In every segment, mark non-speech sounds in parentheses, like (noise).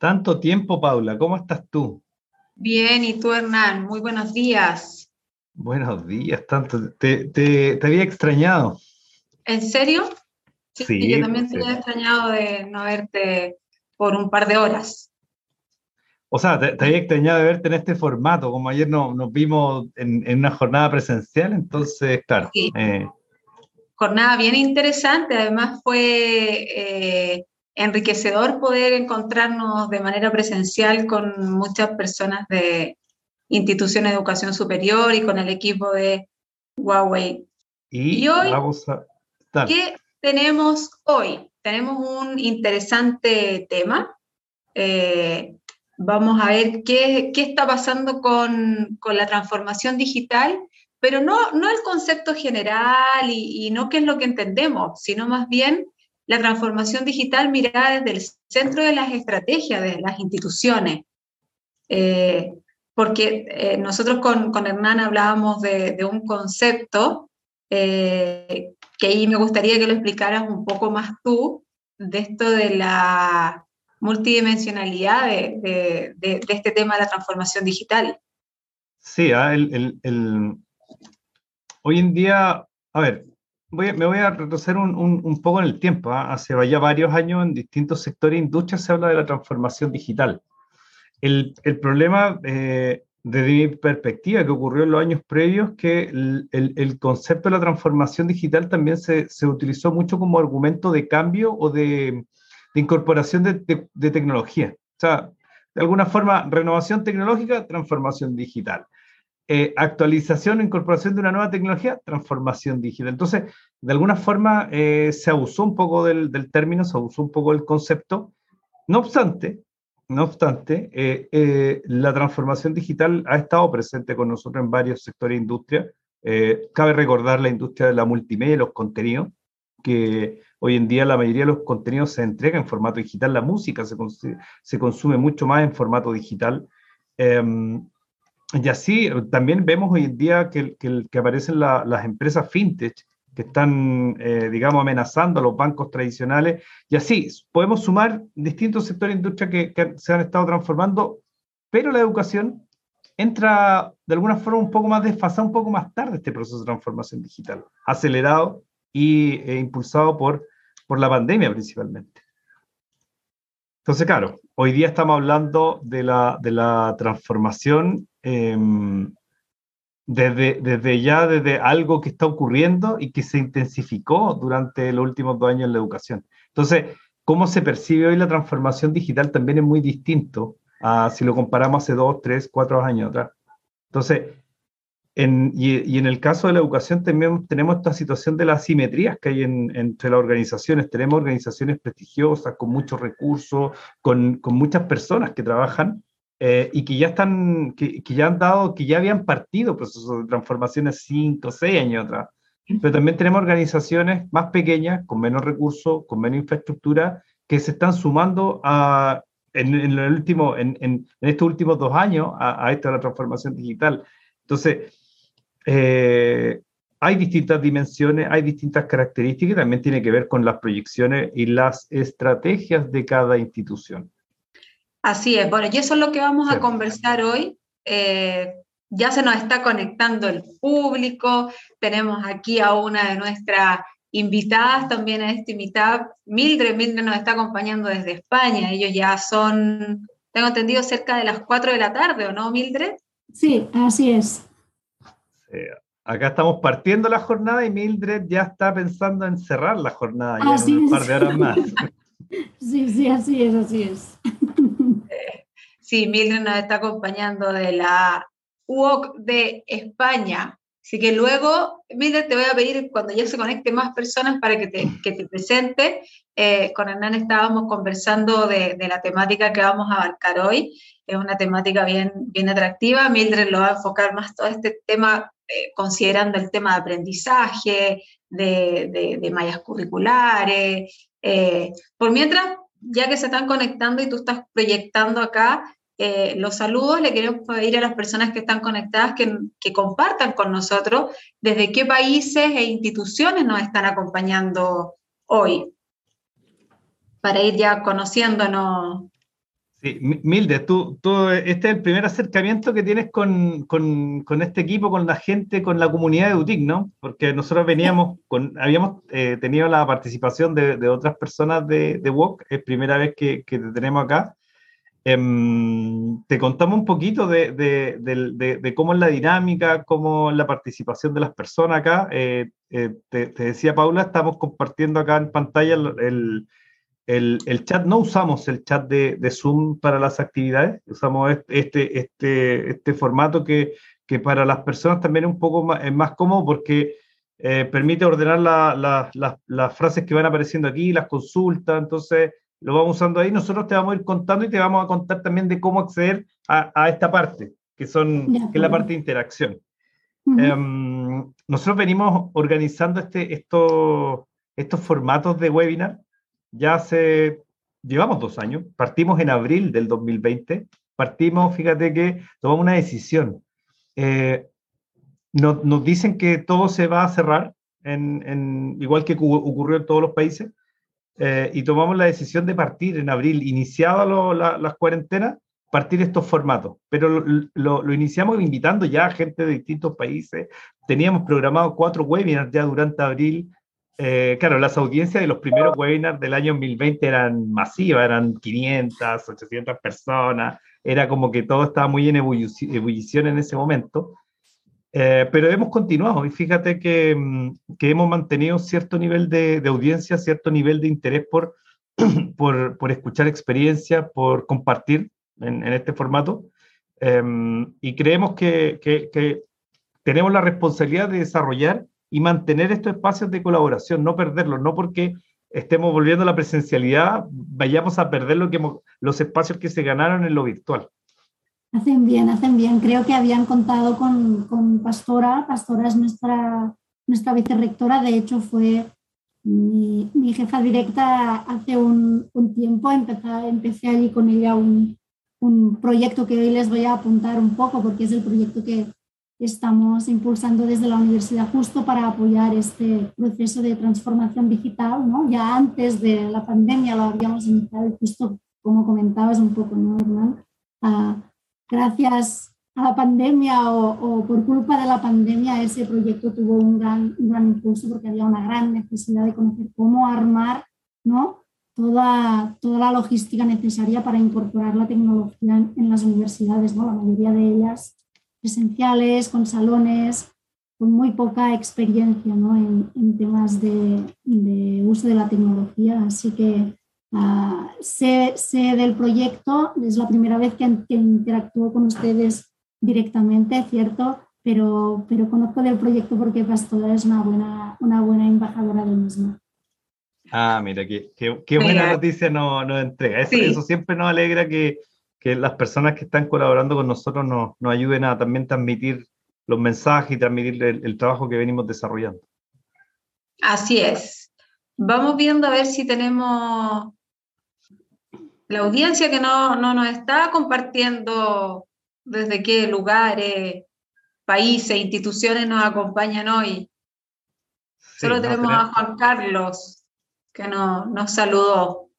Tanto tiempo, Paula, ¿cómo estás tú? Bien, ¿y tú, Hernán? Muy buenos días. Buenos días, tanto. Te, había extrañado. ¿En serio? Sí, yo también te había extrañado de no verte por un par de horas. O sea, te, había extrañado de verte en este formato, como ayer nos vimos en, una jornada presencial, entonces, claro. Sí. Eh, jornada bien interesante, además fue eh, enriquecedor poder encontrarnos de manera presencial con muchas personas de instituciones de educación superior y con el equipo de Huawei. Y, hoy, ¿qué tenemos hoy? Tenemos un interesante tema. Eh, vamos a ver qué, qué está pasando con, con, la transformación digital, pero no, no el concepto general y, y no qué es lo que entendemos, sino más bien la transformación digital mirada desde el centro de las estrategias de las instituciones. Eh, porque eh, nosotros con, con, Hernán hablábamos de, un concepto eh, que ahí me gustaría que lo explicaras un poco más tú, de esto de la multidimensionalidad de, este tema de la transformación digital. Sí, ah, hoy en día, a ver, me voy a retroceder un, poco en el tiempo. ¿ah? Hace ya varios años en distintos sectores de industria se habla de la transformación digital. El, problema, eh, desde mi perspectiva, que ocurrió en los años previos, que el, concepto de la transformación digital también se, utilizó mucho como argumento de cambio o de, incorporación de tecnología. O sea, de alguna forma, renovación tecnológica, transformación digital. Eh, actualización incorporación de una nueva tecnología, transformación digital. Entonces, de alguna forma eh, se abusó un poco del, término, se abusó un poco del concepto. No obstante, no obstante, eh, la transformación digital ha estado presente con nosotros en varios sectores de industria. cabe recordar la industria de la multimedia y los contenidos, que hoy en día la mayoría de los contenidos se entrega en formato digital, la música se, se consume mucho más en formato digital. Y así también vemos hoy en día que, que, aparecen las empresas fintech que están, eh, digamos, amenazando a los bancos tradicionales. Y así podemos sumar distintos sectores de industria que, se han estado transformando, pero la educación entra de alguna forma un poco más desfasada, un poco más tarde este proceso de transformación digital, acelerado y e impulsado por, por la pandemia principalmente. Entonces, claro, hoy día estamos hablando de la, de la transformación Em, desde, desde ya, desde algo que está ocurriendo y que se intensificó durante los últimos dos años en la educación. Entonces, cómo se percibe hoy la transformación digital también es muy distinto a si lo comparamos hace dos, tres, cuatro años atrás. Entonces, en, y, en el caso de la educación también tenemos esta situación de las asimetrías que hay entre las organizaciones. Tenemos organizaciones prestigiosas, con muchos recursos, con, con muchas personas que trabajan, eh, y que ya están, que, que, ya han dado, que ya habían partido procesos de transformaciones cinco, seis años atrás. Pero también tenemos organizaciones más pequeñas, con menos recursos, con menos infraestructura, que se están sumando a, en, en, el último, en, en, estos últimos dos años a, a la transformación digital. Entonces, eh, hay distintas dimensiones, hay distintas características, y también tiene que ver con las proyecciones y las estrategias de cada institución. Así es, bueno, y eso es lo que vamos a conversar hoy. Eh, ya se nos está conectando el público, tenemos aquí a una de nuestras invitadas también a este meetup, Mildred, Mildred nos está acompañando desde España, ellos ya son, tengo entendido, cerca de las 4 de la tarde, ¿o no, Mildred? Sí, así es. acá estamos partiendo la jornada y Mildred ya está pensando en cerrar la jornada ya en un par de horas más. (laughs) Sí, sí, así es, así es. Sí, Mildred nos está acompañando de la UOC de España. Así que luego, Mildred, te voy a pedir cuando ya se conecten más personas para que te, que te presente. Eh, con Hernán estábamos conversando de, de, la temática que vamos a abarcar hoy. Es una temática bien, bien atractiva. Mildred lo va a enfocar más todo este tema, eh, considerando el tema de aprendizaje, de, de, de mallas curriculares. Eh, por mientras, ya que se están conectando y tú estás proyectando acá, eh, los saludos, le queremos pedir a las personas que están conectadas que, que, compartan con nosotros desde qué países e instituciones nos están acompañando hoy, para ir ya conociéndonos. Sí, Milde, tú, tú, este es el primer acercamiento que tienes con, con, con, este equipo, con la gente, con la comunidad de UTIC, ¿no? Porque nosotros veníamos, con, habíamos eh, tenido la participación de, de, otras personas de, de WOC, es primera vez que, que te tenemos acá. Eh, te contamos un poquito de, de, cómo es la dinámica, cómo es la participación de las personas acá. Eh, eh, te, te, decía Paula, estamos compartiendo acá en pantalla el el, chat, no usamos el chat de, Zoom para las actividades, usamos este, este, este formato que, que para las personas también es un poco más, es más cómodo porque eh, permite ordenar las frases que van apareciendo aquí, las consultas, entonces lo vamos usando ahí. Nosotros te vamos a ir contando y te vamos a contar también de cómo acceder a, esta parte, que, son, que es la parte de interacción. Em, nosotros venimos organizando este, estos, estos formatos de webinar ya hace, llevamos dos años, partimos en abril del 2020, partimos, fíjate que tomamos una decisión. Eh, nos dicen que todo se va a cerrar, en, igual que ocurrió en todos los países, eh, y tomamos la decisión de partir en abril, iniciada las cuarentenas, partir estos formatos. Pero lo, lo, iniciamos invitando ya a gente de distintos países. Teníamos programado cuatro webinars ya durante abril eh, claro, las audiencias de los primeros webinars del año 2020 eran masivas, eran 500, 800 personas, era como que todo estaba muy en ebullición en ese momento. Eh, pero hemos continuado y fíjate que, mm, que, hemos mantenido cierto nivel de, audiencia, cierto nivel de interés por, (clears throat) por, por escuchar experiencias, por compartir en, este formato. Em, y creemos que, que, que tenemos la responsabilidad de desarrollar y mantener estos espacios de colaboración, no perderlos, no porque estemos volviendo a la presencialidad, vayamos a perder lo que los espacios que se ganaron en lo virtual. Hacen bien, hacen bien. Creo que habían contado con, con Pastora. Pastora es nuestra, nuestra vicerrectora, de hecho fue mi, mi jefa directa hace un, un tiempo. Empecé, empecé allí con ella un, un proyecto que hoy les voy a apuntar un poco porque es el proyecto que, estamos impulsando desde la universidad justo para apoyar este proceso de transformación digital. ¿no? Ya antes de la pandemia lo habíamos iniciado justo como comentabas un poco, ¿no, Hernán? Ah, gracias a la pandemia o, por culpa de la pandemia ese proyecto tuvo un gran, un gran impulso porque había una gran necesidad de conocer cómo armar ¿no? toda, toda la logística necesaria para incorporar la tecnología en, en las universidades. ¿no? La mayoría de ellas presenciales, con salones, con muy poca experiencia ¿no? en, temas de, uso de la tecnología. Así que uh, sé, sé, del proyecto, es la primera vez que, interactúo con ustedes directamente, ¿cierto? Pero, pero conozco del proyecto porque Pastora es una buena, una buena embajadora del mismo. Ah, mira, qué, qué, buena noticia nos, no entrega. Eso, eso siempre nos alegra que, que las personas que están colaborando con nosotros nos, nos ayuden a también transmitir los mensajes y transmitir el, trabajo que venimos desarrollando. Así es. Vamos viendo a ver si tenemos la audiencia que no, no nos está compartiendo desde qué lugares, países, instituciones nos acompañan hoy. Solo tenemos, a Juan Carlos que no, nos saludó.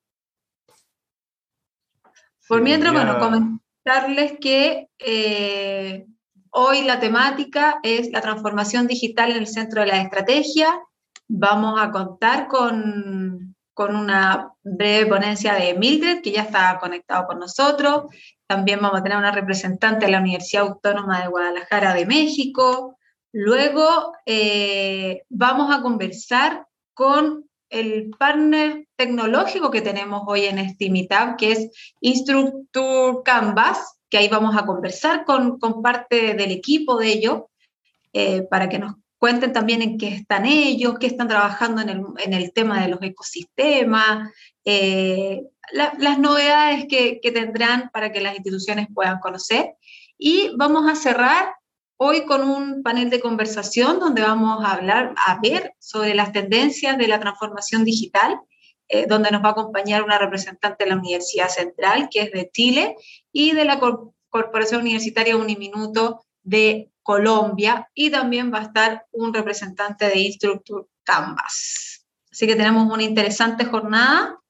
Por mientras, bueno, comentarles que eh, hoy la temática es la transformación digital en el centro de la estrategia. Vamos a contar con, con una breve ponencia de Mildred, que ya está conectado con nosotros. También vamos a tener una representante de la Universidad Autónoma de Guadalajara de México. Luego eh, vamos a conversar con el partner tecnológico que tenemos hoy en este Meetup, que es Instructor Canvas, que ahí vamos a conversar con, con parte del equipo de ellos, eh, para que nos cuenten también en qué están ellos, qué están trabajando en el, en el tema de los ecosistemas, eh, las novedades que, que tendrán para que las instituciones puedan conocer. Y vamos a cerrar hoy con un panel de conversación donde vamos a hablar, a ver sobre las tendencias de la transformación digital, eh, donde nos va a acompañar una representante de la Universidad Central, que es de Chile, y de la Corporación Universitaria Uniminuto de Colombia, y también va a estar un representante de Instructure Canvas. Así que tenemos una interesante jornada